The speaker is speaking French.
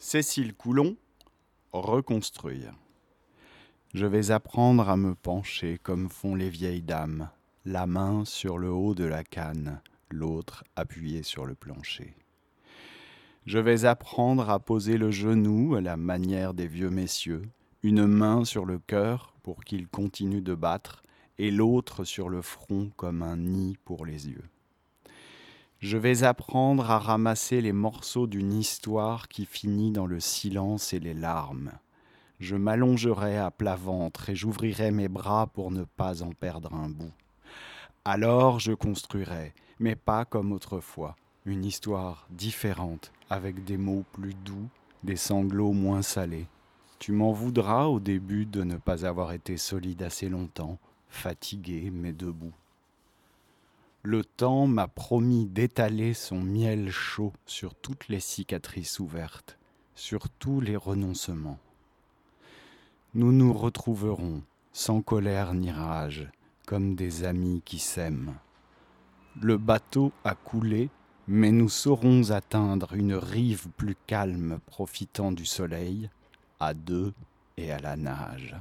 Cécile Coulon, reconstruire. Je vais apprendre à me pencher comme font les vieilles dames, la main sur le haut de la canne, l'autre appuyée sur le plancher. Je vais apprendre à poser le genou à la manière des vieux messieurs, une main sur le cœur pour qu'il continue de battre, et l'autre sur le front comme un nid pour les yeux. Je vais apprendre à ramasser les morceaux d'une histoire qui finit dans le silence et les larmes. Je m'allongerai à plat ventre et j'ouvrirai mes bras pour ne pas en perdre un bout. Alors je construirai, mais pas comme autrefois, une histoire différente, avec des mots plus doux, des sanglots moins salés. Tu m'en voudras au début de ne pas avoir été solide assez longtemps, fatigué mais debout. Le temps m'a promis d'étaler son miel chaud sur toutes les cicatrices ouvertes, sur tous les renoncements. Nous nous retrouverons, sans colère ni rage, comme des amis qui s'aiment. Le bateau a coulé, mais nous saurons atteindre une rive plus calme profitant du soleil, à deux et à la nage.